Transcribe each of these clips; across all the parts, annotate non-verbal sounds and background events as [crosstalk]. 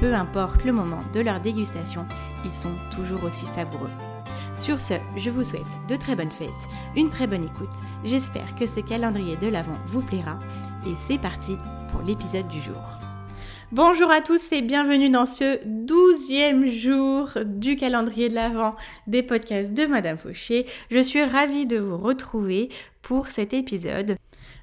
Peu importe le moment de leur dégustation, ils sont toujours aussi savoureux. Sur ce, je vous souhaite de très bonnes fêtes, une très bonne écoute. J'espère que ce calendrier de l'Avent vous plaira. Et c'est parti pour l'épisode du jour. Bonjour à tous et bienvenue dans ce douzième jour du calendrier de l'Avent des podcasts de Madame Fauché. Je suis ravie de vous retrouver pour cet épisode.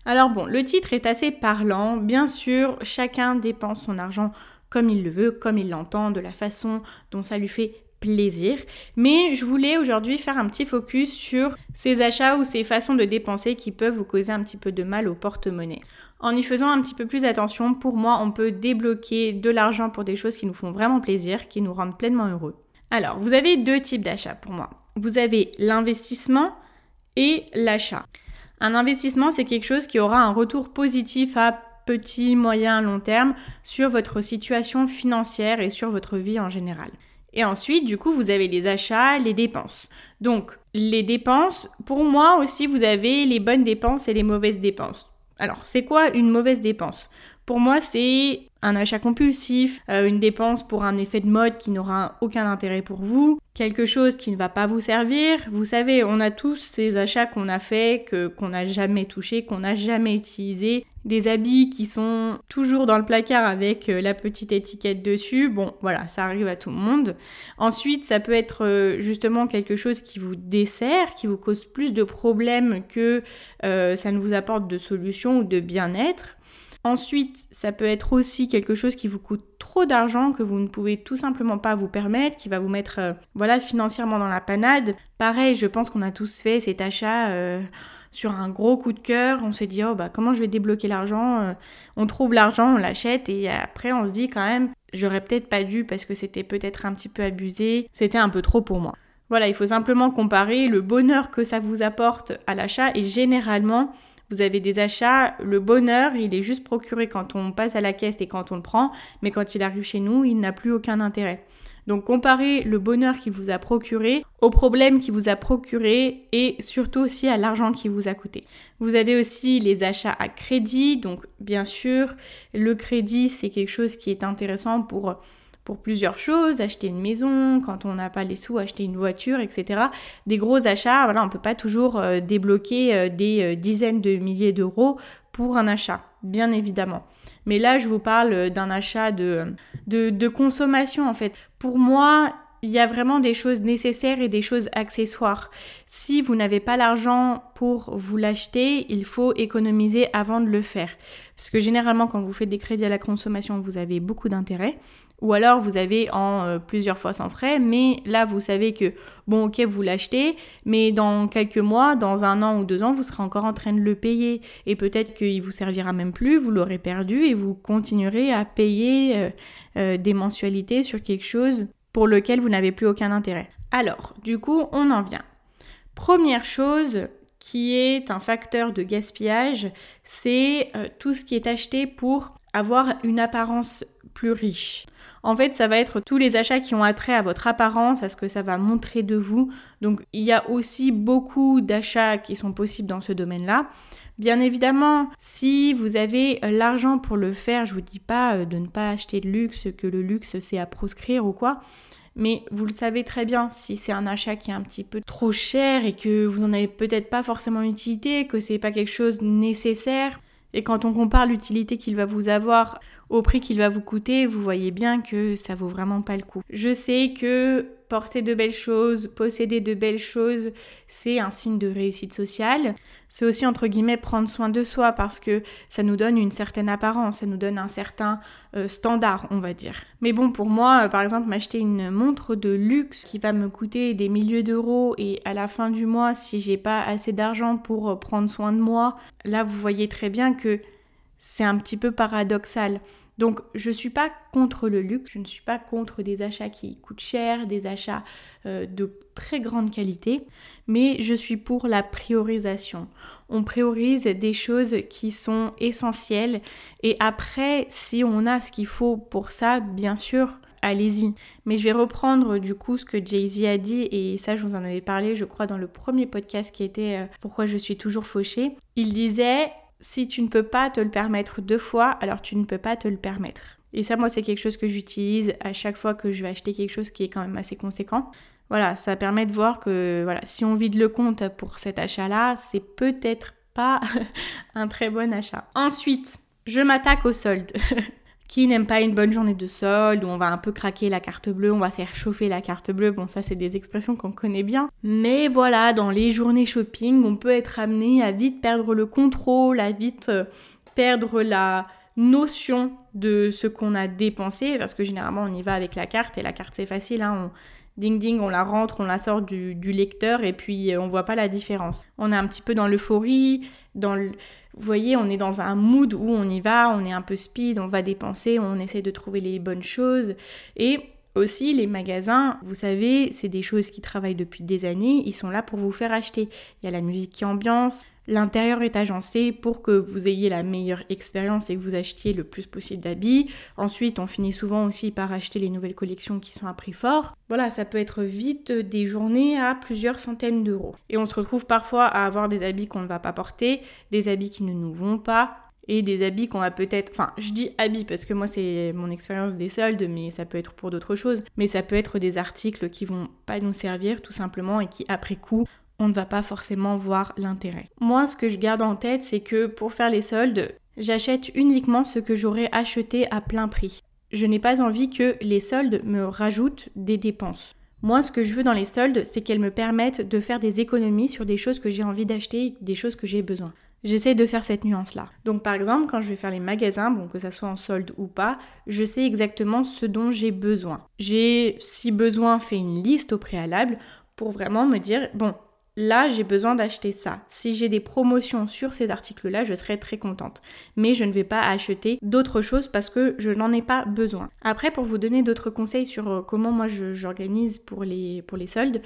Alors bon, le titre est assez parlant. Bien sûr, chacun dépense son argent comme il le veut, comme il l'entend, de la façon dont ça lui fait plaisir. Mais je voulais aujourd'hui faire un petit focus sur ces achats ou ces façons de dépenser qui peuvent vous causer un petit peu de mal au porte-monnaie. En y faisant un petit peu plus attention, pour moi, on peut débloquer de l'argent pour des choses qui nous font vraiment plaisir, qui nous rendent pleinement heureux. Alors, vous avez deux types d'achats pour moi. Vous avez l'investissement et l'achat. Un investissement, c'est quelque chose qui aura un retour positif à petit, moyen, long terme sur votre situation financière et sur votre vie en général. Et ensuite, du coup, vous avez les achats, les dépenses. Donc, les dépenses, pour moi aussi, vous avez les bonnes dépenses et les mauvaises dépenses. Alors, c'est quoi une mauvaise dépense? Pour moi, c'est un achat compulsif, euh, une dépense pour un effet de mode qui n'aura aucun intérêt pour vous, quelque chose qui ne va pas vous servir. Vous savez, on a tous ces achats qu'on a fait, que qu'on n'a jamais touché, qu'on n'a jamais utilisé, des habits qui sont toujours dans le placard avec euh, la petite étiquette dessus. Bon, voilà, ça arrive à tout le monde. Ensuite, ça peut être euh, justement quelque chose qui vous dessert, qui vous cause plus de problèmes que ça ne vous apporte de solutions ou de bien-être. Ensuite, ça peut être aussi quelque chose qui vous coûte trop d'argent, que vous ne pouvez tout simplement pas vous permettre, qui va vous mettre euh, voilà, financièrement dans la panade. Pareil, je pense qu'on a tous fait cet achat euh, sur un gros coup de cœur. On s'est dit, oh bah comment je vais débloquer l'argent euh, On trouve l'argent, on l'achète et après on se dit quand même, j'aurais peut-être pas dû parce que c'était peut-être un petit peu abusé, c'était un peu trop pour moi. Voilà, il faut simplement comparer le bonheur que ça vous apporte à l'achat et généralement vous avez des achats, le bonheur, il est juste procuré quand on passe à la caisse et quand on le prend, mais quand il arrive chez nous, il n'a plus aucun intérêt. Donc comparez le bonheur qui vous a procuré au problème qui vous a procuré et surtout aussi à l'argent qui vous a coûté. Vous avez aussi les achats à crédit, donc bien sûr le crédit c'est quelque chose qui est intéressant pour pour plusieurs choses, acheter une maison, quand on n'a pas les sous, acheter une voiture, etc. Des gros achats, voilà, on ne peut pas toujours euh, débloquer euh, des euh, dizaines de milliers d'euros pour un achat, bien évidemment. Mais là, je vous parle d'un achat de, de, de consommation, en fait. Pour moi, il y a vraiment des choses nécessaires et des choses accessoires. Si vous n'avez pas l'argent pour vous l'acheter, il faut économiser avant de le faire. Parce que généralement, quand vous faites des crédits à la consommation, vous avez beaucoup d'intérêt. Ou alors, vous avez en euh, plusieurs fois sans frais. Mais là, vous savez que, bon, ok, vous l'achetez. Mais dans quelques mois, dans un an ou deux ans, vous serez encore en train de le payer. Et peut-être qu'il vous servira même plus, vous l'aurez perdu et vous continuerez à payer euh, euh, des mensualités sur quelque chose pour lequel vous n'avez plus aucun intérêt. Alors, du coup, on en vient. Première chose qui est un facteur de gaspillage, c'est tout ce qui est acheté pour avoir une apparence plus riche. En fait, ça va être tous les achats qui ont attrait à votre apparence, à ce que ça va montrer de vous. Donc, il y a aussi beaucoup d'achats qui sont possibles dans ce domaine-là. Bien évidemment, si vous avez l'argent pour le faire, je vous dis pas euh, de ne pas acheter de luxe, que le luxe c'est à proscrire ou quoi. Mais vous le savez très bien, si c'est un achat qui est un petit peu trop cher et que vous en avez peut-être pas forcément utilité, que c'est pas quelque chose nécessaire, et quand on compare l'utilité qu'il va vous avoir au prix qu'il va vous coûter, vous voyez bien que ça vaut vraiment pas le coup. Je sais que porter de belles choses, posséder de belles choses, c'est un signe de réussite sociale. C'est aussi entre guillemets prendre soin de soi parce que ça nous donne une certaine apparence, ça nous donne un certain euh, standard, on va dire. Mais bon, pour moi, euh, par exemple, m'acheter une montre de luxe qui va me coûter des milliers d'euros et à la fin du mois, si j'ai pas assez d'argent pour euh, prendre soin de moi, là vous voyez très bien que c'est un petit peu paradoxal. Donc je ne suis pas contre le luxe, je ne suis pas contre des achats qui coûtent cher, des achats euh, de très grande qualité, mais je suis pour la priorisation. On priorise des choses qui sont essentielles et après, si on a ce qu'il faut pour ça, bien sûr, allez-y. Mais je vais reprendre du coup ce que Jay-Z a dit, et ça je vous en avais parlé je crois dans le premier podcast qui était euh, Pourquoi je suis toujours fauchée. Il disait si tu ne peux pas te le permettre deux fois, alors tu ne peux pas te le permettre. Et ça, moi, c'est quelque chose que j'utilise à chaque fois que je vais acheter quelque chose qui est quand même assez conséquent. Voilà, ça permet de voir que voilà, si on vide le compte pour cet achat-là, c'est peut-être pas [laughs] un très bon achat. Ensuite, je m'attaque au solde. [laughs] Qui n'aime pas une bonne journée de solde où on va un peu craquer la carte bleue, on va faire chauffer la carte bleue. Bon, ça, c'est des expressions qu'on connaît bien. Mais voilà, dans les journées shopping, on peut être amené à vite perdre le contrôle, à vite euh, perdre la notion de ce qu'on a dépensé, parce que généralement on y va avec la carte et la carte c'est facile, hein, on, ding ding, on la rentre, on la sort du, lecteur et puis euh, on voit pas la différence. On est un petit peu dans l'euphorie, dans le... Vous voyez, on est dans un mood où on y va, on est un peu speed, on va dépenser, on essaie de trouver les bonnes choses et aussi, les magasins, vous savez, c'est des choses qui travaillent depuis des années, ils sont là pour vous faire acheter. Il y a la musique qui ambiance, L'intérieur est agencé pour que vous ayez la meilleure expérience et que vous achetiez le plus possible d'habits. Ensuite, on finit souvent aussi par acheter les nouvelles collections qui sont à prix fort. Voilà, ça peut être vite des journées à plusieurs centaines d'euros. Et on se retrouve parfois à avoir des habits qu'on ne va pas porter, des habits qui ne nous vont pas, et des habits qu'on a peut-être... Enfin, je dis habits parce que moi c'est mon expérience des soldes, mais ça peut être pour d'autres choses. Mais ça peut être des articles qui vont pas nous servir tout simplement et qui après coup on ne va pas forcément voir l'intérêt. Moi, ce que je garde en tête, c'est que pour faire les soldes, j'achète uniquement ce que j'aurais acheté à plein prix. Je n'ai pas envie que les soldes me rajoutent des dépenses. Moi, ce que je veux dans les soldes, c'est qu'elles me permettent de faire des économies sur des choses que j'ai envie d'acheter, des choses que j'ai besoin. J'essaie de faire cette nuance-là. Donc par exemple, quand je vais faire les magasins, bon que ça soit en solde ou pas, je sais exactement ce dont j'ai besoin. J'ai, si besoin, fait une liste au préalable pour vraiment me dire, bon, là j'ai besoin d'acheter ça. Si j'ai des promotions sur ces articles-là, je serai très contente. Mais je ne vais pas acheter d'autres choses parce que je n'en ai pas besoin. Après, pour vous donner d'autres conseils sur euh, comment moi j'organise pour les, pour les soldes,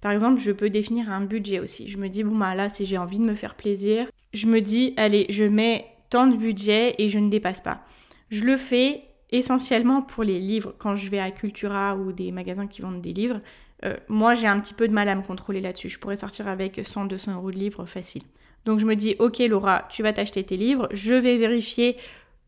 par exemple, je peux définir un budget aussi. Je me dis, bon bah là, si j'ai envie de me faire plaisir, je me dis, allez, je mets tant de budget et je ne dépasse pas. Je le fais essentiellement pour les livres. Quand je vais à Cultura ou des magasins qui vendent des livres, euh, moi j'ai un petit peu de mal à me contrôler là-dessus. Je pourrais sortir avec 100-200 euros de livres facile. Donc je me dis, ok Laura, tu vas t'acheter tes livres, je vais vérifier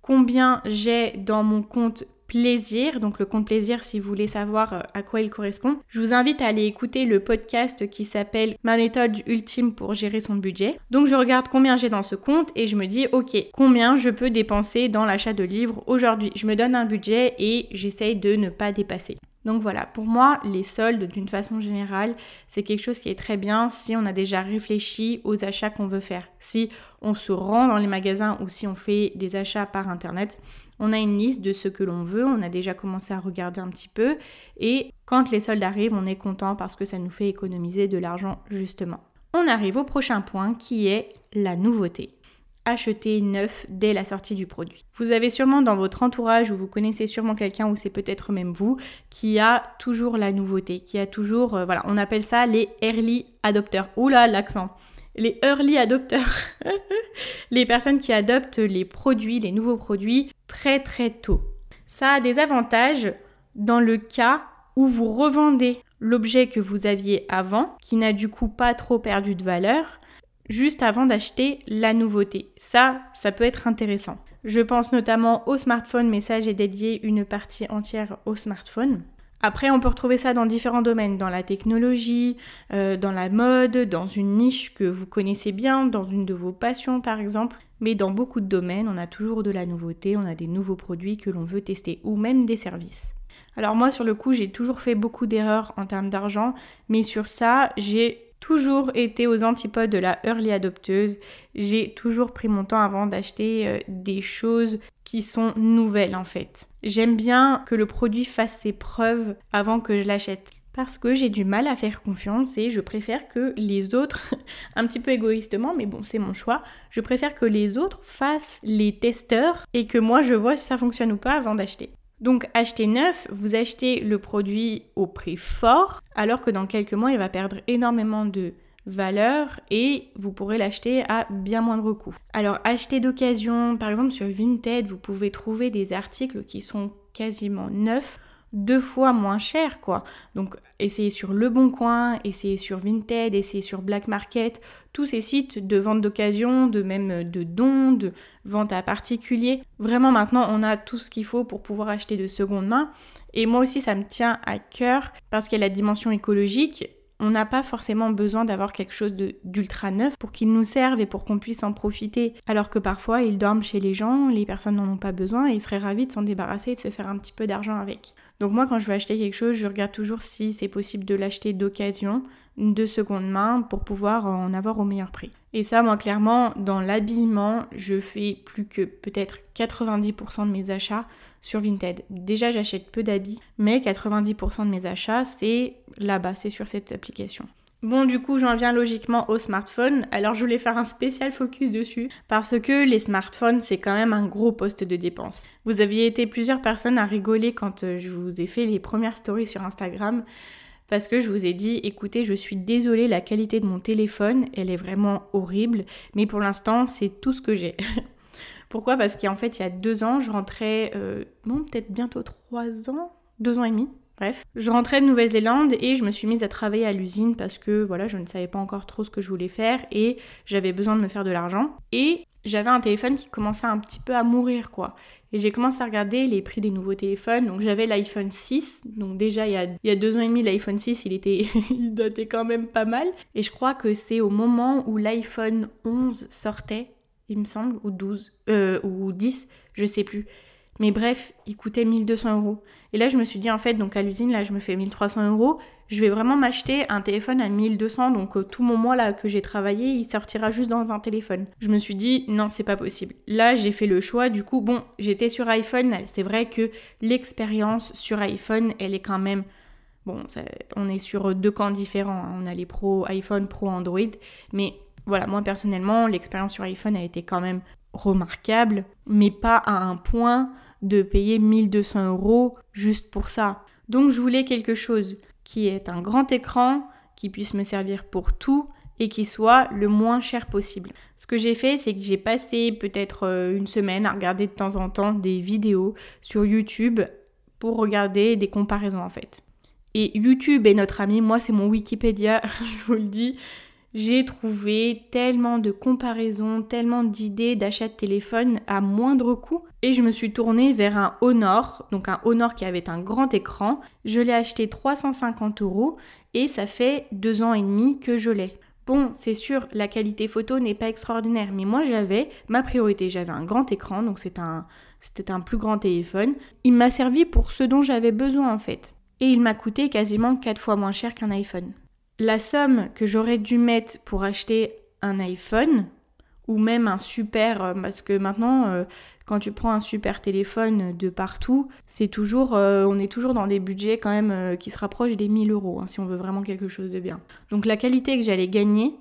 combien j'ai dans mon compte plaisir. Donc le compte plaisir, si vous voulez savoir euh, à quoi il correspond, je vous invite à aller écouter le podcast qui s'appelle Ma méthode ultime pour gérer son budget. Donc je regarde combien j'ai dans ce compte et je me dis ok, combien je peux dépenser dans l'achat de livres aujourd'hui. Je me donne un budget et j'essaye de ne pas dépasser. Donc voilà, pour moi, les soldes, d'une façon générale, c'est quelque chose qui est très bien si on a déjà réfléchi aux achats qu'on veut faire. Si on se rend dans les magasins ou si on fait des achats par Internet, on a une liste de ce que l'on veut, on a déjà commencé à regarder un petit peu et quand les soldes arrivent, on est content parce que ça nous fait économiser de l'argent justement. On arrive au prochain point qui est la nouveauté acheter neuf dès la sortie du produit. Vous avez sûrement dans votre entourage ou vous connaissez sûrement quelqu'un ou c'est peut-être même vous qui a toujours la nouveauté, qui a toujours, euh, voilà, on appelle ça les early adopters. Oula, l'accent. Les early adopters. [laughs] les personnes qui adoptent les produits, les nouveaux produits très très tôt. Ça a des avantages dans le cas où vous revendez l'objet que vous aviez avant, qui n'a du coup pas trop perdu de valeur, juste avant d'acheter la nouveauté. Ça, ça peut être intéressant. Je pense notamment au smartphone, mais ça j'ai dédié une partie entière au smartphone. Après, on peut retrouver ça dans différents domaines, dans la technologie, euh, dans la mode, dans une niche que vous connaissez bien, dans une de vos passions par exemple. Mais dans beaucoup de domaines, on a toujours de la nouveauté, on a des nouveaux produits que l'on veut tester, ou même des services. Alors moi, sur le coup, j'ai toujours fait beaucoup d'erreurs en termes d'argent, mais sur ça, j'ai toujours été aux antipodes de la early adopteuse. J'ai toujours pris mon temps avant d'acheter euh, des choses qui sont nouvelles en fait. J'aime bien que le produit fasse ses preuves avant que je l'achète. Parce que j'ai du mal à faire confiance et je préfère que les autres, [laughs] un petit peu égoïstement, mais bon, c'est mon choix, je préfère que les autres fassent les testeurs et que moi je vois si ça fonctionne ou pas avant d'acheter. Donc acheter neuf, vous achetez le produit au prix fort, alors que dans quelques mois, il va perdre énormément de valeur et vous pourrez l'acheter à bien moindre coût. Alors acheter d'occasion, par exemple sur Vinted, vous pouvez trouver des articles qui sont quasiment neufs deux fois moins cher quoi. Donc essayez sur Le Bon Coin, essayez sur Vinted, essayez sur Black Market, tous ces sites de vente d'occasion, de même de dons, de vente à particulier. Vraiment maintenant on a tout ce qu'il faut pour pouvoir acheter de seconde main. Et moi aussi ça me tient à cœur parce qu'il y a la dimension écologique on n'a pas forcément besoin d'avoir quelque chose d'ultra neuf pour qu'il nous serve et pour qu'on puisse en profiter. Alors que parfois, ils dorment chez les gens, les personnes n'en ont pas besoin et ils seraient ravis de s'en débarrasser et de se faire un petit peu d'argent avec. Donc moi, quand je veux acheter quelque chose, je regarde toujours si c'est possible de l'acheter d'occasion, de seconde main, pour pouvoir en avoir au meilleur prix. Et ça, moi, clairement, dans l'habillement, je fais plus que peut-être 90% de mes achats sur Vinted. Déjà, j'achète peu d'habits, mais 90% de mes achats, c'est là-bas, c'est sur cette application. Bon, du coup, j'en viens logiquement au smartphone. Alors, je voulais faire un spécial focus dessus parce que les smartphones, c'est quand même un gros poste de dépense. Vous aviez été plusieurs personnes à rigoler quand euh, je vous ai fait les premières stories sur Instagram parce que je vous ai dit, écoutez, je suis désolée, la qualité de mon téléphone, elle est vraiment horrible, mais pour l'instant, c'est tout ce que j'ai. [laughs] Pourquoi? Parce qu'en fait, il y a deux ans, je rentrais, euh, bon, peut-être bientôt trois ans, deux ans et demi, Bref, je rentrais de Nouvelle-Zélande et je me suis mise à travailler à l'usine parce que voilà, je ne savais pas encore trop ce que je voulais faire et j'avais besoin de me faire de l'argent. Et j'avais un téléphone qui commençait un petit peu à mourir quoi. Et j'ai commencé à regarder les prix des nouveaux téléphones. Donc j'avais l'iPhone 6. Donc déjà il y, a, il y a deux ans et demi, l'iPhone 6, il était, [laughs] il datait quand même pas mal. Et je crois que c'est au moment où l'iPhone 11 sortait, il me semble, ou 12, euh, ou 10, je sais plus. Mais bref, il coûtait 1200 euros. Et là, je me suis dit, en fait, donc à l'usine, là, je me fais 1300 euros. Je vais vraiment m'acheter un téléphone à 1200. Donc, euh, tout mon mois là que j'ai travaillé, il sortira juste dans un téléphone. Je me suis dit, non, c'est pas possible. Là, j'ai fait le choix. Du coup, bon, j'étais sur iPhone. C'est vrai que l'expérience sur iPhone, elle est quand même. Bon, on est sur deux camps différents. Hein. On a les pro iPhone, pro Android. Mais voilà, moi personnellement, l'expérience sur iPhone a été quand même remarquable, mais pas à un point de payer 1200 euros juste pour ça. Donc je voulais quelque chose qui est un grand écran, qui puisse me servir pour tout et qui soit le moins cher possible. Ce que j'ai fait, c'est que j'ai passé peut-être euh, une semaine à regarder de temps en temps des vidéos sur YouTube pour regarder des comparaisons en fait. Et YouTube est notre ami, moi c'est mon Wikipédia, [laughs] je vous le dis. J'ai trouvé tellement de comparaisons, tellement d'idées d'achat de téléphone à moindre coût et je me suis tournée vers un Honor, donc un Honor qui avait un grand écran. Je l'ai acheté 350 euros et ça fait deux ans et demi que je l'ai. Bon, c'est sûr, la qualité photo n'est pas extraordinaire, mais moi j'avais ma priorité, j'avais un grand écran, donc c'est un, c'était un plus grand téléphone. Il m'a servi pour ce dont j'avais besoin en fait. Et il m'a coûté quasiment 4 fois moins cher qu'un iPhone la somme que j'aurais dû mettre pour acheter un iPhone ou même un super, euh, parce que maintenant, euh, quand tu prends un super téléphone de partout, c'est toujours, euh, on est toujours dans des budgets quand même qui se rapprochent des 1000 euros, hein, si on veut vraiment quelque chose de bien. Donc la qualité que j'allais gagner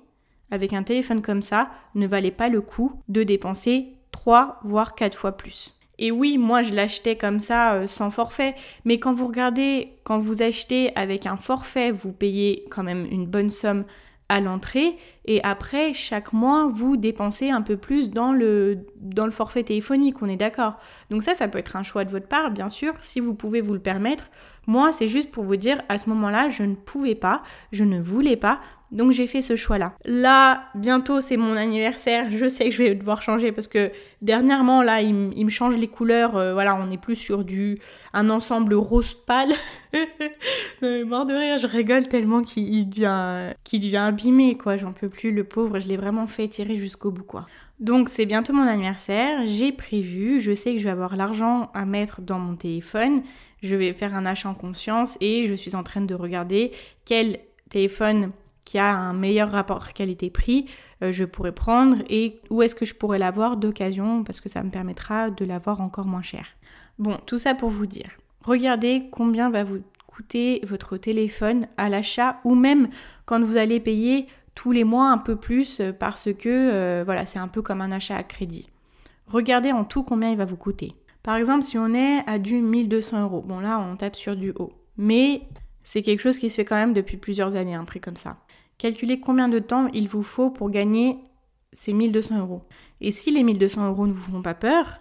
avec un téléphone comme ça ne valait pas le coup de dépenser 3 voire 4 fois plus. Et oui, moi je l'achetais comme ça euh, sans forfait, mais quand vous regardez, quand vous achetez avec un forfait, vous payez quand même une bonne somme à l'entrée et après chaque mois vous dépensez un peu plus dans le, dans le forfait téléphonique, on est d'accord. Donc ça ça peut être un choix de votre part bien sûr si vous pouvez vous le permettre. Moi, c'est juste pour vous dire, à ce moment-là, je ne pouvais pas, je ne voulais pas, donc j'ai fait ce choix-là. Là, bientôt c'est mon anniversaire, je sais que je vais devoir changer parce que dernièrement, là, il, me change les couleurs. Euh, voilà, on est plus sur du un ensemble rose pâle. [laughs] non, mort de rire, je rigole tellement qu'il devient, qu'il devient abîmé, quoi. J'en peux plus, le pauvre, je l'ai vraiment fait tirer jusqu'au bout, quoi. Donc c'est bientôt mon anniversaire, j'ai prévu, je sais que je vais avoir l'argent à mettre dans mon téléphone, je vais faire un achat en conscience et je suis en train de regarder quel téléphone qui a un meilleur rapport qualité-prix euh, je pourrais prendre et où est-ce que je pourrais l'avoir d'occasion parce que ça me permettra de l'avoir encore moins cher. Bon, tout ça pour vous dire. Regardez combien va vous coûter votre téléphone à l'achat ou même quand vous allez payer tous les mois un peu plus euh, parce que euh, voilà, c'est un peu comme un achat à crédit. Regardez en tout combien il va vous coûter. Par exemple, si on est à du 1200 euros, bon là on tape sur du haut, mais c'est quelque chose qui se fait quand même depuis plusieurs années, un prix comme ça. Calculez combien de temps il vous faut pour gagner ces 1200 euros. Et si les 1200 euros ne vous font pas peur,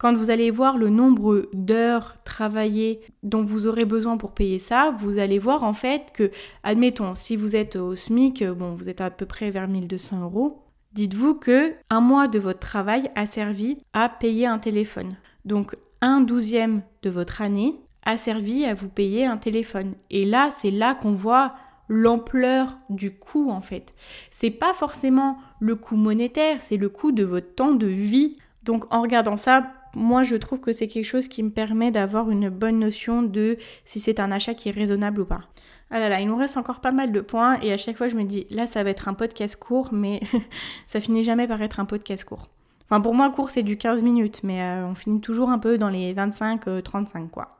quand vous allez voir le nombre d'heures travaillées dont vous aurez besoin pour payer ça, vous allez voir en fait que, admettons, si vous êtes au SMIC, bon, vous êtes à peu près vers 1200 euros, dites-vous que un mois de votre travail a servi à payer un téléphone. Donc, un douzième de votre année a servi à vous payer un téléphone. Et là, c'est là qu'on voit l'ampleur du coût en fait. C'est pas forcément le coût monétaire, c'est le coût de votre temps de vie. Donc en regardant ça, moi je trouve que c'est quelque chose qui me permet d'avoir une bonne notion de si c'est un achat qui est raisonnable ou pas. Ah là là, il nous reste encore pas mal de points et à chaque fois je me dis là ça va être un podcast court mais [laughs] ça finit jamais par être un podcast court. Enfin pour moi court c'est du 15 minutes mais euh, on finit toujours un peu dans les 25-35 euh, quoi.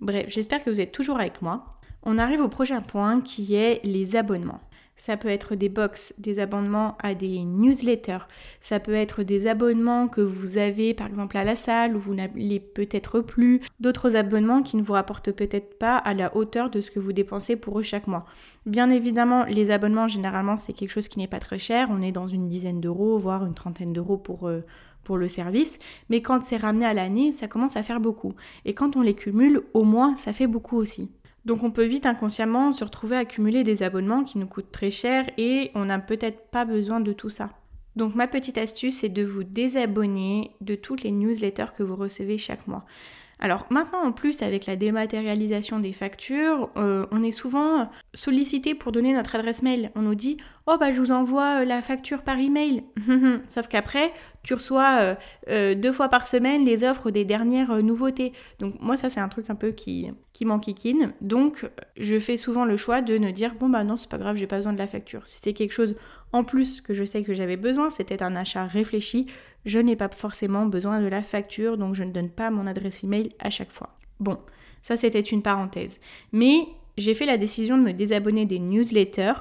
Bref, j'espère que vous êtes toujours avec moi. On arrive au prochain point qui est les abonnements. Ça peut être des box, des abonnements à des newsletters. Ça peut être des abonnements que vous avez par exemple à la salle où vous n'allez peut-être plus. D'autres abonnements qui ne vous rapportent peut-être pas à la hauteur de ce que vous dépensez pour eux chaque mois. Bien évidemment, les abonnements généralement c'est quelque chose qui n'est pas très cher. On est dans une dizaine d'euros, voire une trentaine d'euros pour... Euh, pour le service, mais quand c'est ramené à l'année, ça commence à faire beaucoup. Et quand on les cumule, au moins, ça fait beaucoup aussi. Donc on peut vite inconsciemment se retrouver à accumuler des abonnements qui nous coûtent très cher et on n'a peut-être pas besoin de tout ça. Donc ma petite astuce, c'est de vous désabonner de toutes les newsletters que vous recevez chaque mois. Alors maintenant en plus avec la dématérialisation des factures, euh, on est souvent sollicité pour donner notre adresse mail. On nous dit oh bah je vous envoie euh, la facture par email. [laughs] Sauf qu'après tu reçois euh, deux fois par semaine les offres des dernières nouveautés. Donc moi ça c'est un truc un peu qui, qui m'enquiquine. Donc je fais souvent le choix de ne dire bon bah non c'est pas grave j'ai pas besoin de la facture. Si c'est quelque chose en plus que je sais que j'avais besoin, c'était un achat réfléchi, je n'ai pas forcément besoin de la facture, donc je ne donne pas mon adresse email à chaque fois. Bon, ça c'était une parenthèse. Mais j'ai fait la décision de me désabonner des newsletters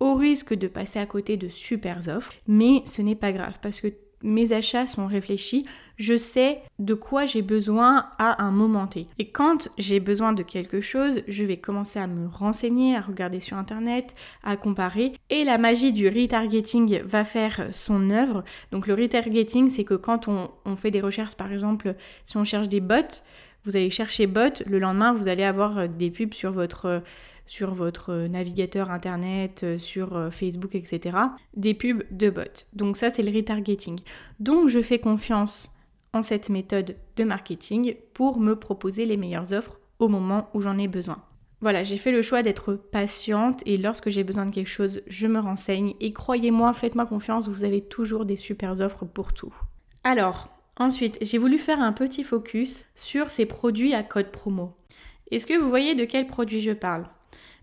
au risque de passer à côté de super offres, mais ce n'est pas grave parce que mes achats sont réfléchis, je sais de quoi j'ai besoin à un moment T. Et quand j'ai besoin de quelque chose, je vais commencer à me renseigner, à regarder sur internet, à comparer. Et la magie du retargeting va faire son œuvre. Donc le retargeting, c'est que quand on, fait des recherches, par exemple, si on cherche des bots, vous allez chercher bot, le lendemain vous allez avoir des pubs sur votre sur votre navigateur internet, euh, sur euh, Facebook, etc. Des pubs de bots. Donc ça, c'est le retargeting. Donc je fais confiance en cette méthode de marketing pour me proposer les meilleures offres au moment où j'en ai besoin. Voilà, j'ai fait le choix d'être patiente et lorsque j'ai besoin de quelque chose, je me renseigne et croyez-moi, faites-moi confiance, vous avez toujours des super offres pour tout. Alors, ensuite, j'ai voulu faire un petit focus sur ces produits à code promo. Est-ce que vous voyez de quels produits je parle?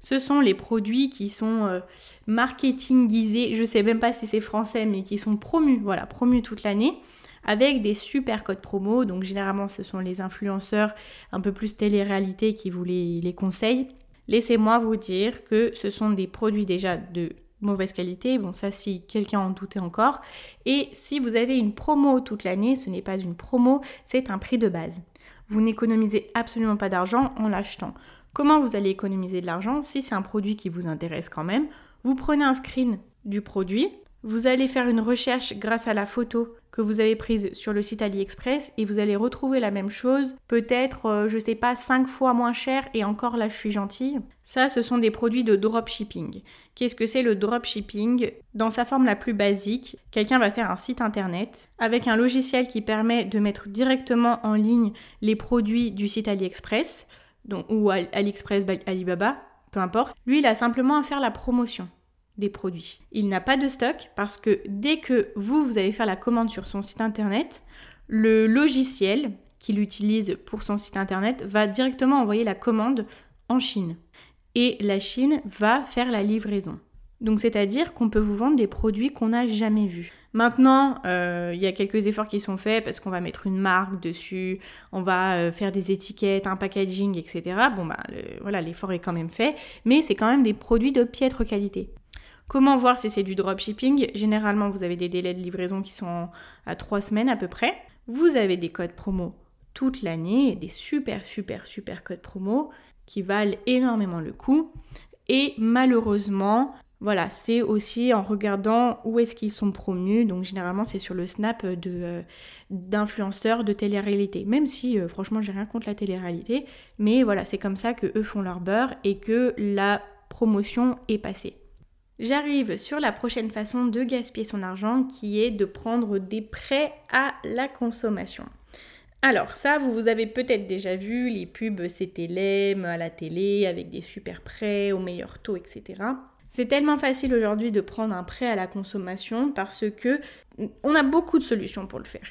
Ce sont les produits qui sont euh, marketingisés, je sais même pas si c'est français, mais qui sont promus, voilà, promus toute l'année, avec des super codes promo. Donc généralement, ce sont les influenceurs un peu plus télé-réalité qui vous les conseillent. Laissez-moi vous dire que ce sont des produits déjà de mauvaise qualité. Bon, ça, si quelqu'un en doutait encore. Et si vous avez une promo toute l'année, ce n'est pas une promo, c'est un prix de base. Vous n'économisez absolument pas d'argent en l'achetant. Comment vous allez économiser de l'argent si c'est un produit qui vous intéresse quand même? Vous prenez un screen du produit, Vous allez faire une recherche grâce à la photo que vous avez prise sur le site AliExpress et vous allez retrouver la même chose, peut-être, euh, je sais pas, 5 fois moins cher et encore là je suis gentille. Ça, ce sont des produits de dropshipping. Qu'est-ce que c'est le dropshipping? Dans sa forme la plus basique, quelqu'un va faire un site internet avec un logiciel qui permet de mettre directement en ligne les produits du site AliExpress, donc, ou AliExpress Alibaba, peu importe. Lui, il a simplement à faire la promotion des produits. Il n'a pas de stock parce que dès que vous, vous allez faire la commande sur son site internet, le logiciel qu'il utilise pour son site internet va directement envoyer la commande en Chine. Et la Chine va faire la livraison. Donc c'est-à-dire qu'on peut vous vendre des produits qu'on n'a jamais vus. Maintenant, euh, il y a quelques efforts qui sont faits parce qu'on va mettre une marque dessus, on va euh, faire des étiquettes, un packaging, etc. Bon bah voilà, l'effort est quand même fait, mais c'est quand même des produits de piètre qualité. Comment voir si c'est du dropshipping? Généralement, vous avez des délais de livraison qui sont à 3 semaines à peu près. Vous avez des codes promo toute l'année, des super, super, super codes promo qui valent énormément le coup. Et malheureusement, voilà, c'est aussi en regardant où est-ce qu'ils sont promus. Donc généralement, c'est sur le snap de euh, d'influenceurs de télé-réalité. Même si, euh, franchement, j'ai rien contre la télé-réalité, mais voilà, c'est comme ça que eux font leur beurre et que la promotion est passée. J'arrive sur la prochaine façon de gaspiller son argent qui est de prendre des prêts à la consommation. Alors ça, vous, vous avez peut-être déjà vu, les pubs l'aime à la télé avec des super prêts au meilleur taux, etc. C'est tellement facile aujourd'hui de prendre un prêt à la consommation parce que on a beaucoup de solutions pour le faire.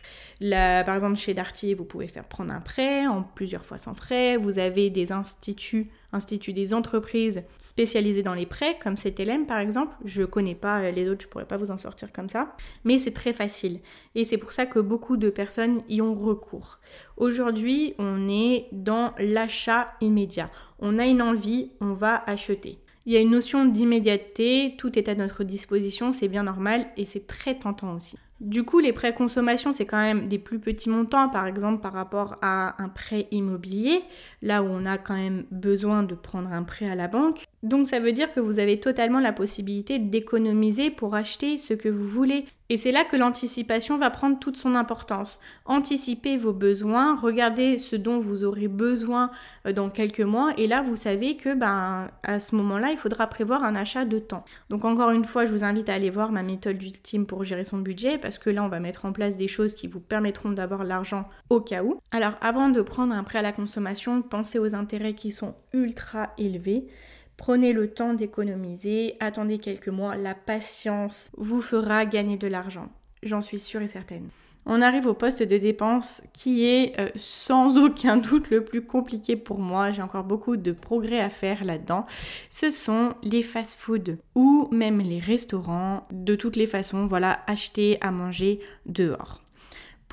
Par exemple, chez Darty, vous pouvez faire prendre un prêt en plusieurs fois sans frais. Vous avez des instituts, instituts des entreprises spécialisées dans les prêts, comme CTLM par exemple. Je ne connais pas les autres, je pourrais pas vous en sortir comme ça. Mais c'est très facile. Et c'est pour ça que beaucoup de personnes y ont recours. Aujourd'hui, on est dans l'achat immédiat. On a une envie, on va acheter. Il y a une notion d'immédiateté, tout est à notre disposition, c'est bien normal et c'est très tentant aussi. Du coup, les prêts consommation, c'est quand même des plus petits montants, par exemple par rapport à un prêt immobilier, là où on a quand même besoin de prendre un prêt à la banque. Donc ça veut dire que vous avez totalement la possibilité d'économiser pour acheter ce que vous voulez. Et c'est là que l'anticipation va prendre toute son importance. Anticipez vos besoins, regardez ce dont vous aurez besoin euh, dans quelques mois et là vous savez que ben à ce moment-là, il faudra prévoir un achat de temps. Donc encore une fois, je vous invite à aller voir ma méthode ultime pour gérer son budget parce que là on va mettre en place des choses qui vous permettront d'avoir l'argent au cas où. Alors avant de prendre un prêt à la consommation, pensez aux intérêts qui sont ultra élevés. Prenez le temps d'économiser, attendez quelques mois, la patience vous fera gagner de l'argent. J'en suis sûre et certaine. On arrive au poste de dépense qui est euh, sans [laughs] aucun doute le plus compliqué pour moi. J'ai encore beaucoup de progrès à faire là-dedans. Ce sont les fast-foods ou même les restaurants. De toutes les façons, voilà, acheter à manger dehors.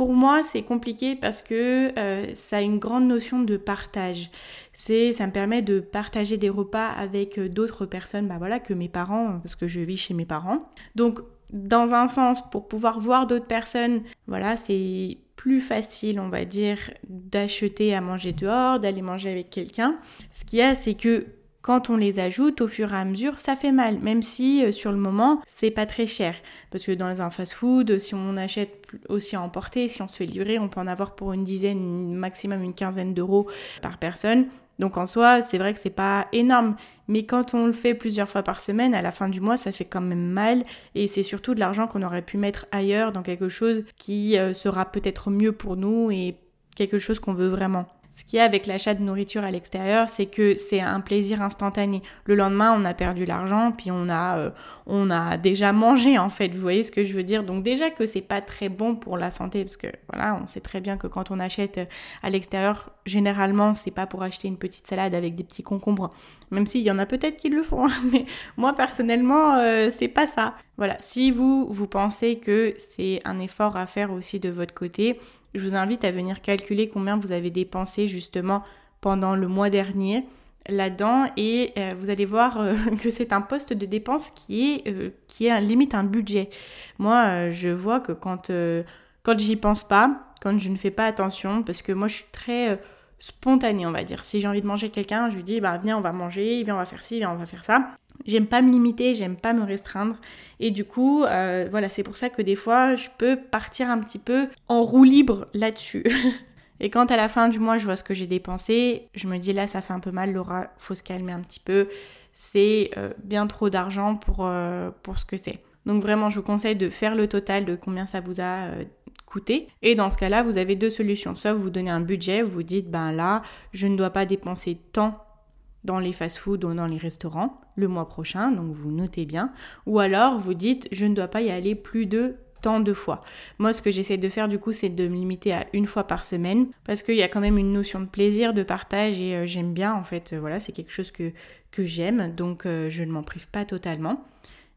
Pour moi, c'est compliqué parce que euh, ça a une grande notion de partage. C'est, ça me permet de partager des repas avec euh, d'autres personnes, bah voilà, que mes parents, parce que je vis chez mes parents. Donc, dans un sens, pour pouvoir voir d'autres personnes, voilà, c'est plus facile, on va dire, d'acheter à manger dehors, d'aller manger avec quelqu'un. Ce qu'il y a, c'est que quand on les ajoute au fur et à mesure, ça fait mal, même si euh, sur le moment, c'est pas très cher. Parce que dans un fast-food, si on achète aussi à emporter, si on se fait livrer, on peut en avoir pour une dizaine, maximum une quinzaine d'euros par personne. Donc en soi, c'est vrai que c'est pas énorme, mais quand on le fait plusieurs fois par semaine, à la fin du mois, ça fait quand même mal et c'est surtout de l'argent qu'on aurait pu mettre ailleurs dans quelque chose qui euh, sera peut-être mieux pour nous et quelque chose qu'on veut vraiment. Ce qu'il y a avec l'achat de nourriture à l'extérieur, c'est que c'est un plaisir instantané. Le lendemain, on a perdu l'argent, puis on a, euh, on a déjà mangé en fait. Vous voyez ce que je veux dire? Donc déjà que c'est pas très bon pour la santé, parce que voilà, on sait très bien que quand on achète euh, à l'extérieur, généralement, c'est pas pour acheter une petite salade avec des petits concombres. Même s'il y en a peut-être qui le font, [laughs] mais moi personnellement, euh, c'est pas ça. Voilà, si vous vous pensez que c'est un effort à faire aussi de votre côté, je vous invite à venir calculer combien vous avez dépensé justement pendant le mois dernier là-dedans et euh, vous allez voir euh, [laughs] que c'est un poste de dépense qui est, euh, limite un budget. Moi, je vois que quand, quand j'y pense pas, quand je ne fais pas attention, parce que moi je suis très spontanée, on va dire. Si j'ai envie de manger quelqu'un, je lui dis, bah viens, on va manger, viens, on va faire ci, viens, on va faire ça. J'aime pas me limiter, j'aime pas me restreindre. Et du coup, euh, voilà, c'est pour ça que des fois, je peux partir un petit peu en roue libre là-dessus. [laughs] Et quand à la fin du mois, je vois ce que j'ai dépensé, je me dis là, ça fait un peu mal, Laura, faut se calmer un petit peu. C'est euh, bien trop d'argent pour, euh, pour ce que c'est. Donc vraiment, je vous conseille de faire le total de combien ça vous a coûté. Et dans ce cas-là, vous avez deux solutions. Soit vous donnez un budget, vous dites, ben là, je ne dois pas dépenser tant dans les fast-foods ou dans les restaurants le mois prochain, donc vous notez bien. Ou alors vous dites, je ne dois pas y aller plus de tant de fois. Moi, ce que j'essaie de faire du coup, c'est de me limiter à une fois par semaine parce qu'il y a quand même une notion de plaisir, de partage et euh, j'aime bien en fait. Euh, voilà, c'est quelque chose que, que j'aime donc euh, je ne m'en prive pas totalement.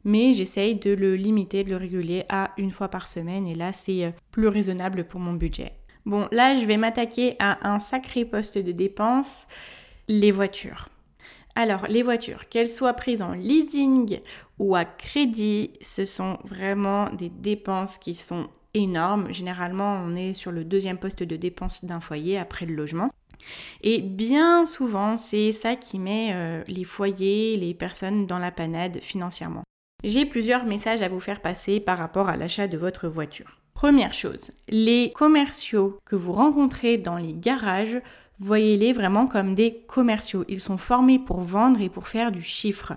Mais j'essaye de le limiter, de le réguler à une fois par semaine et là, c'est plus raisonnable pour mon budget. Bon, là, je vais m'attaquer à un sacré poste de dépense les voitures. Alors, les voitures, qu'elles soient prises en leasing ou à crédit, ce sont vraiment des dépenses qui sont énormes. Généralement, on est sur le deuxième poste de dépenses d'un foyer après le logement. Et bien souvent, c'est ça qui met euh, les foyers, les personnes dans la panade financièrement. J'ai plusieurs messages à vous faire passer par rapport à l'achat de votre voiture. Première chose, les commerciaux que vous rencontrez dans les garages Voyez-les vraiment comme des commerciaux. Ils sont formés pour vendre et pour faire du chiffre.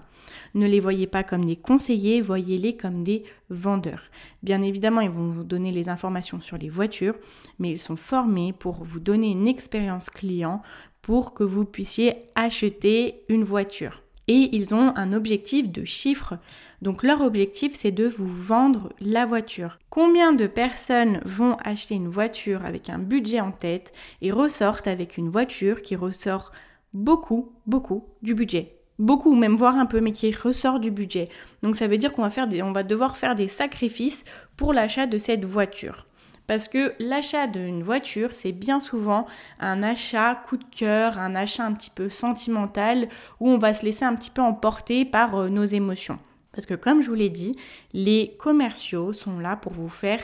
Ne les voyez pas comme des conseillers, voyez-les comme des vendeurs. Bien évidemment, ils vont vous donner les informations sur les voitures, mais ils sont formés pour vous donner une expérience client pour que vous puissiez acheter une voiture et ils ont un objectif de chiffre. Donc leur objectif, c'est de vous vendre la voiture. Combien de personnes vont acheter une voiture avec un budget en tête et ressortent avec une voiture qui ressort beaucoup, beaucoup du budget? Beaucoup, même voire un peu, mais qui ressort du budget. Donc ça veut dire qu'on va, faire on va devoir faire des sacrifices pour l'achat de cette voiture. Parce que l'achat d'une voiture, c'est bien souvent un achat coup de cœur, un achat un petit peu sentimental, où on va se laisser un petit peu emporter par euh, nos émotions. Parce que comme je vous l'ai dit, les commerciaux sont là pour vous faire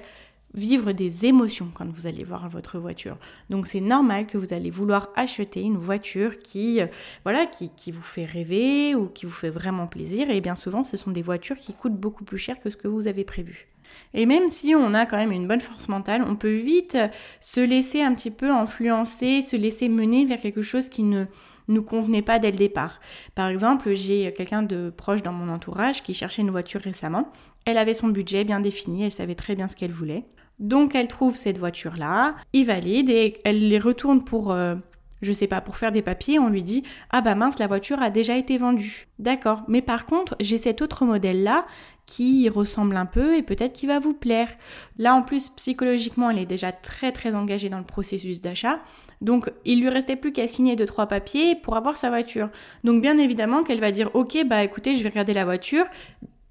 vivre des émotions quand vous allez voir votre voiture. Donc c'est normal que vous allez vouloir acheter une voiture qui, euh, voilà, vous fait rêver ou qui vous fait vraiment plaisir. Et bien souvent, ce sont des voitures qui coûtent beaucoup plus cher que ce que vous avez prévu. Et même si on a quand même une bonne force mentale, on peut vite se laisser un petit peu influencer, se laisser mener vers quelque chose qui ne nous convenait pas dès le départ. Par exemple, j'ai quelqu'un de proche dans mon entourage qui cherchait une voiture récemment. Elle avait son budget bien défini, elle savait très bien ce qu'elle voulait. Donc elle trouve cette voiture-là, il valide et elle les retourne pour euh, je sais pas, pour faire des papiers, on lui dit Ah bah mince, la voiture a déjà été vendue. D'accord, mais par contre, j'ai cet autre modèle-là qui ressemble un peu et peut-être qui va vous plaire. Là en plus, psychologiquement, elle est déjà très très engagée dans le processus d'achat. Donc il lui restait plus qu'à signer deux trois papiers pour avoir sa voiture. Donc bien évidemment qu'elle va dire OK, bah écoutez, je vais regarder la voiture.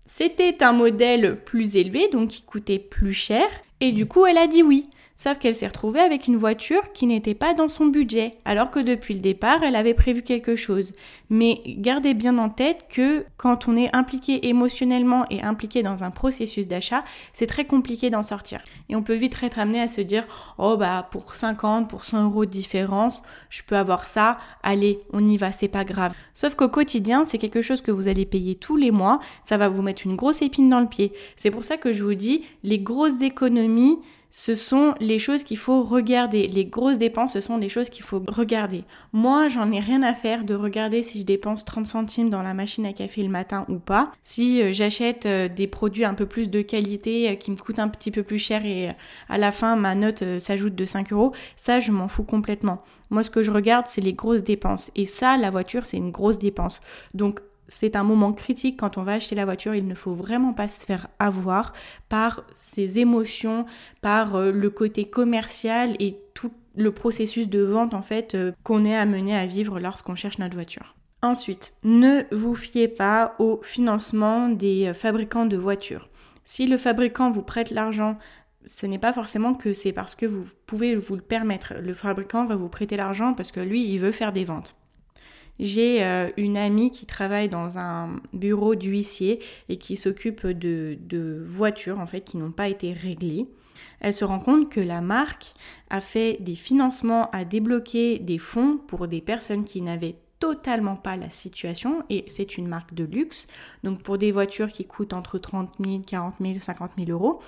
C'était un modèle plus élevé, donc qui coûtait plus cher. Et du coup, elle a dit oui. Sauf qu'elle s'est retrouvée avec une voiture qui n'était pas dans son budget, alors que depuis le départ, elle avait prévu quelque chose. Mais gardez bien en tête que quand on est impliqué émotionnellement et impliqué dans un processus d'achat, c'est très compliqué d'en sortir. Et on peut vite être amené à se dire, oh bah pour 50, pour 100 euros de différence, je peux avoir ça, allez, on y va, c'est pas grave. Sauf qu'au quotidien, c'est quelque chose que vous allez payer tous les mois, ça va vous mettre une grosse épine dans le pied. C'est pour ça que je vous dis, les grosses économies, ce sont les choses qu'il faut regarder. Les grosses dépenses, ce sont des choses qu'il faut regarder. Moi, j'en ai rien à faire de regarder si je dépense 30 centimes dans la machine à café le matin ou pas. Si euh, j'achète euh, des produits un peu plus de qualité euh, qui me coûtent un petit peu plus cher et à la fin ma note s'ajoute de 5 euros, ça je m'en fous complètement. Moi, ce que je regarde, c'est les grosses dépenses. Et ça, la voiture, c'est une grosse dépense. Donc, c'est un moment critique quand on va acheter la voiture. Il ne faut vraiment pas se faire avoir par ses émotions, par euh, le côté commercial et tout le processus de vente en fait euh, qu'on est amené à vivre lorsqu'on cherche notre voiture. Ensuite, ne vous fiez pas au financement des euh, fabricants de voitures. Si le fabricant vous prête l'argent, ce n'est pas forcément que c'est parce que vous pouvez vous le permettre. Le fabricant va vous prêter l'argent parce que lui, il veut faire des ventes. J'ai euh, une amie qui travaille dans un bureau d'huissier et qui s'occupe de, voitures qui n'ont pas été réglées. Elle se rend compte que la marque a fait des financements, a débloqué des fonds pour des personnes qui n'avaient totalement pas la situation et c'est une marque de luxe. Donc pour des voitures qui coûtent entre 30 000, 40 000, 50 000 euros,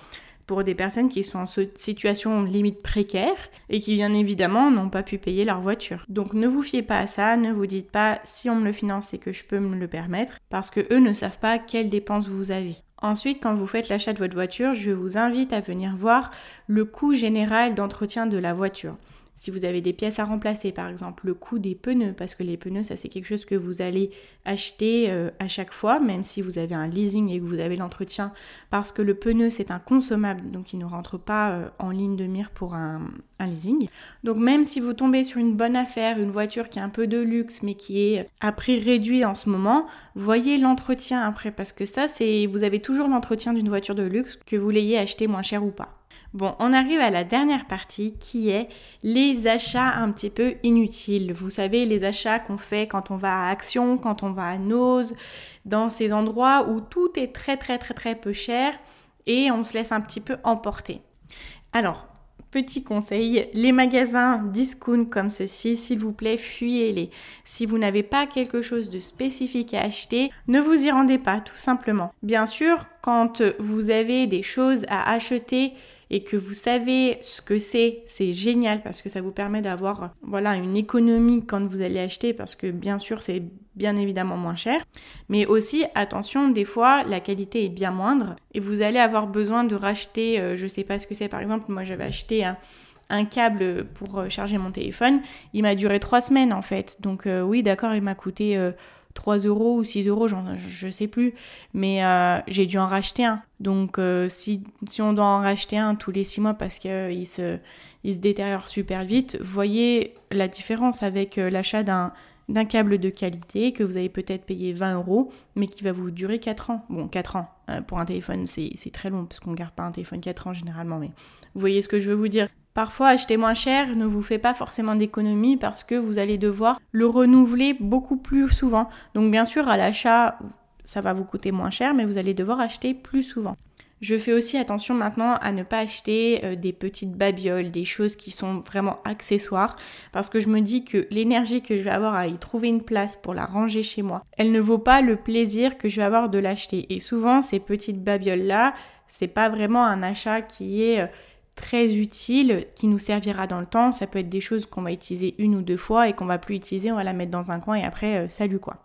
pour des personnes qui sont en situation limite précaire et qui bien évidemment n'ont pas pu payer leur voiture. Donc ne vous fiez pas à ça, ne vous dites pas si on me le finance c'est que je peux me le permettre parce que eux ne savent pas quelles dépenses vous avez. Ensuite, quand vous faites l'achat de votre voiture, je vous invite à venir voir le coût général d'entretien de la voiture. Si vous avez des pièces à remplacer, par exemple, le coût des pneus, parce que les pneus, ça c'est quelque chose que vous allez acheter euh, à chaque fois, même si vous avez un leasing et que vous avez l'entretien, parce que le pneu c'est un consommable, donc il ne rentre pas euh, en ligne de mire pour un, leasing. Donc même si vous tombez sur une bonne affaire, une voiture qui est un peu de luxe, mais qui est à prix réduit en ce moment, voyez l'entretien après, parce que ça c'est, vous avez toujours l'entretien d'une voiture de luxe, que vous l'ayez acheté moins cher ou pas. Bon, on arrive à la dernière partie qui est les achats un petit peu inutiles. Vous savez, les achats qu'on fait quand on va à Action, quand on va à Nose, dans ces endroits où tout est très très très très peu cher et on se laisse un petit peu emporter. Alors, petit conseil, les magasins discount comme ceci, s'il vous plaît, fuyez-les. Si vous n'avez pas quelque chose de spécifique à acheter, ne vous y rendez pas, tout simplement. Bien sûr, quand vous avez des choses à acheter et que vous savez ce que c'est, c'est génial parce que ça vous permet d'avoir voilà une économie quand vous allez acheter parce que bien sûr c'est bien évidemment moins cher. Mais aussi attention, des fois la qualité est bien moindre et vous allez avoir besoin de racheter, euh, je sais pas ce que c'est par exemple, moi j'avais acheté un câble pour euh, charger mon téléphone, il m'a duré trois semaines en fait. Donc euh, oui, d'accord, il m'a coûté 3 euros ou 6 euros, je sais plus, mais euh, j'ai dû en racheter un. Donc euh, si, si, on doit en racheter un tous les 6 mois parce qu'il euh, se détériore super vite, voyez la différence avec l'achat d'un d'un câble de qualité que vous avez peut-être payé 20 euros, mais qui va vous durer 4 ans. Bon, 4 ans. pour un téléphone, c'est très long, parce qu'on ne garde pas un téléphone 4 ans généralement, mais vous voyez ce que je veux vous dire. Parfois, acheter moins cher ne vous fait pas forcément d'économie parce que vous allez devoir le renouveler beaucoup plus souvent. Donc bien sûr, à l'achat, ça va vous coûter moins cher, mais vous allez devoir acheter plus souvent. Je fais aussi attention maintenant à ne pas acheter euh, des petites babioles, des choses qui sont vraiment accessoires, parce que je me dis que l'énergie que je vais avoir à y trouver une place pour la ranger chez moi, elle ne vaut pas le plaisir que je vais avoir de l'acheter. Et souvent, ces petites babioles-là, c'est pas vraiment un achat qui est euh, très utile qui nous servira dans le temps. Ça peut être des choses qu'on va utiliser une ou deux fois et qu'on va plus utiliser, on va la mettre dans un coin et après, euh, salut quoi.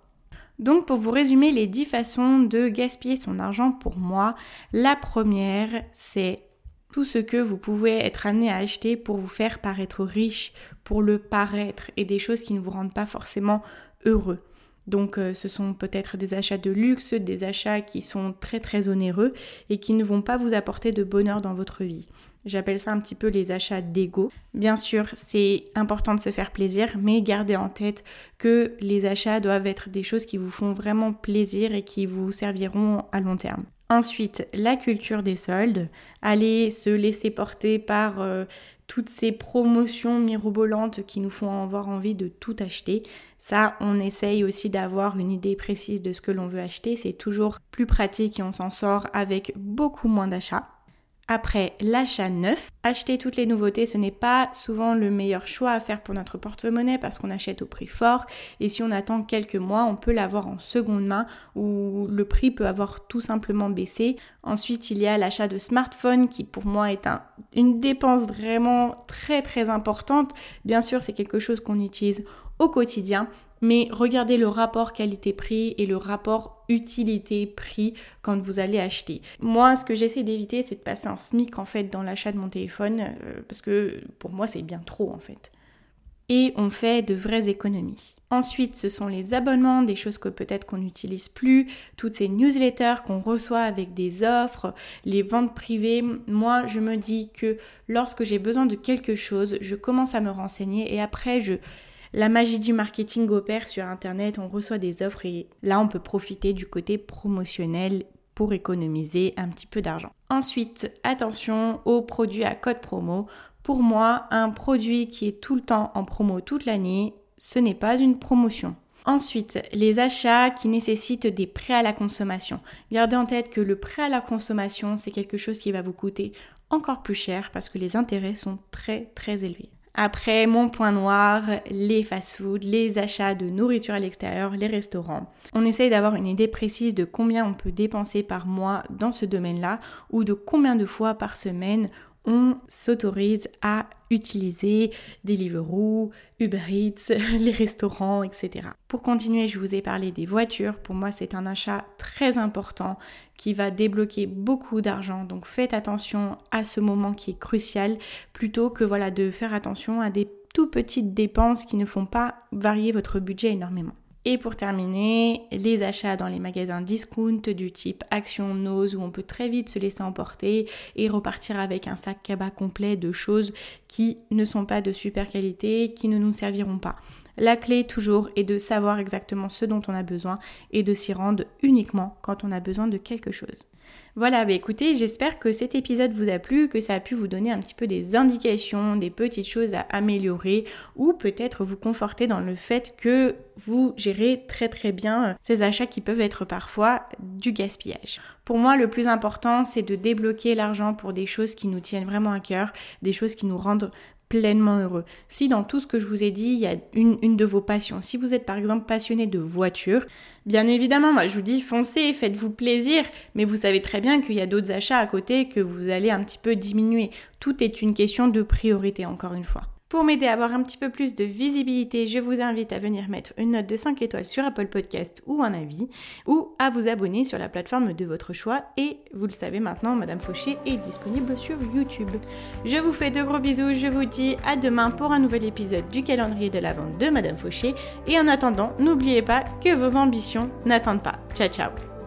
Donc pour vous résumer les 10 façons de gaspiller son argent pour moi, la première c'est tout ce que vous pouvez être amené à acheter pour vous faire paraître riche, pour le paraître et des choses qui ne vous rendent pas forcément heureux. Donc euh, ce sont peut-être des achats de luxe, des achats qui sont très très onéreux et qui ne vont pas vous apporter de bonheur dans votre vie. J'appelle ça un petit peu les achats d'ego. Bien sûr, c'est important de se faire plaisir, mais gardez en tête que les achats doivent être des choses qui vous font vraiment plaisir et qui vous serviront à long terme. Ensuite, la culture des soldes. Allez se laisser porter par euh, toutes ces promotions mirobolantes qui nous font avoir envie de tout acheter. Ça, on essaye aussi d'avoir une idée précise de ce que l'on veut acheter. C'est toujours plus pratique et on s'en sort avec beaucoup moins d'achats. Après l'achat neuf, acheter toutes les nouveautés, ce n'est pas souvent le meilleur choix à faire pour notre porte-monnaie parce qu'on achète au prix fort et si on attend quelques mois, on peut l'avoir en seconde main où le prix peut avoir tout simplement baissé. Ensuite, il y a l'achat de smartphone qui pour moi est une dépense vraiment très très importante. Bien sûr, c'est quelque chose qu'on utilise au quotidien, mais regardez le rapport qualité-prix et le rapport utilité-prix quand vous allez acheter. Moi, ce que j'essaie d'éviter, c'est de passer un SMIC en fait dans l'achat de mon téléphone, euh, parce que pour moi, c'est bien trop en fait. Et on fait de vraies économies. Ensuite, ce sont les abonnements, des choses que peut-être qu'on n'utilise plus, toutes ces newsletters qu'on reçoit avec des offres, les ventes privées. Moi, je me dis que lorsque j'ai besoin de quelque chose, je commence à me renseigner et après, je, la magie du marketing opère sur Internet, on reçoit des offres et là on peut profiter du côté promotionnel pour économiser un petit peu d'argent. Ensuite, attention aux produits à code promo. Pour moi, un produit qui est tout le temps en promo toute l'année, ce n'est pas une promotion. Ensuite, les achats qui nécessitent des prêts à la consommation. Gardez en tête que le prêt à la consommation, c'est quelque chose qui va vous coûter encore plus cher parce que les intérêts sont très très élevés. Après, mon point noir, les fast-foods, les achats de nourriture à l'extérieur, les restaurants. On essaye d'avoir une idée précise de combien on peut dépenser par mois dans ce domaine-là ou de combien de fois par semaine on s'autorise à utiliser Deliveroo, Uber Eats, [laughs] les restaurants, etc. Pour continuer, je vous ai parlé des voitures. Pour moi, c'est un achat très important qui va débloquer beaucoup d'argent. Donc faites attention à ce moment qui est crucial plutôt que voilà de faire attention à des tout petites dépenses qui ne font pas varier votre budget énormément. Et pour terminer, les achats dans les magasins discount du type Action Nose où on peut très vite se laisser emporter et repartir avec un sac cabas complet de choses qui ne sont pas de super qualité, qui ne nous serviront pas. La clé toujours est de savoir exactement ce dont on a besoin et de s'y rendre uniquement quand on a besoin de quelque chose. Voilà, bah écoutez, j'espère que cet épisode vous a plu, que ça a pu vous donner un petit peu des indications, des petites choses à améliorer ou peut-être vous conforter dans le fait que vous gérez très très bien ces achats qui peuvent être parfois du gaspillage. Pour moi, le plus important, c'est de débloquer l'argent pour des choses qui nous tiennent vraiment à cœur, des choses qui nous rendent pleinement heureux. Si dans tout ce que je vous ai dit, il y a une, de vos passions, si vous êtes par exemple passionné de voiture, bien évidemment, moi je vous dis foncez, faites-vous plaisir, mais vous savez très bien qu'il y a d'autres achats à côté que vous allez un petit peu diminuer. Tout est une question de priorité, encore une fois. Pour m'aider à avoir un petit peu plus de visibilité, je vous invite à venir mettre une note de 5 étoiles sur Apple Podcast ou un avis, ou à vous abonner sur la plateforme de votre choix. Et vous le savez maintenant, Madame Fauché est disponible sur YouTube. Je vous fais de gros bisous, je vous dis à demain pour un nouvel épisode du calendrier de la vente de Madame Fauché. Et en attendant, n'oubliez pas que vos ambitions n'attendent pas. Ciao ciao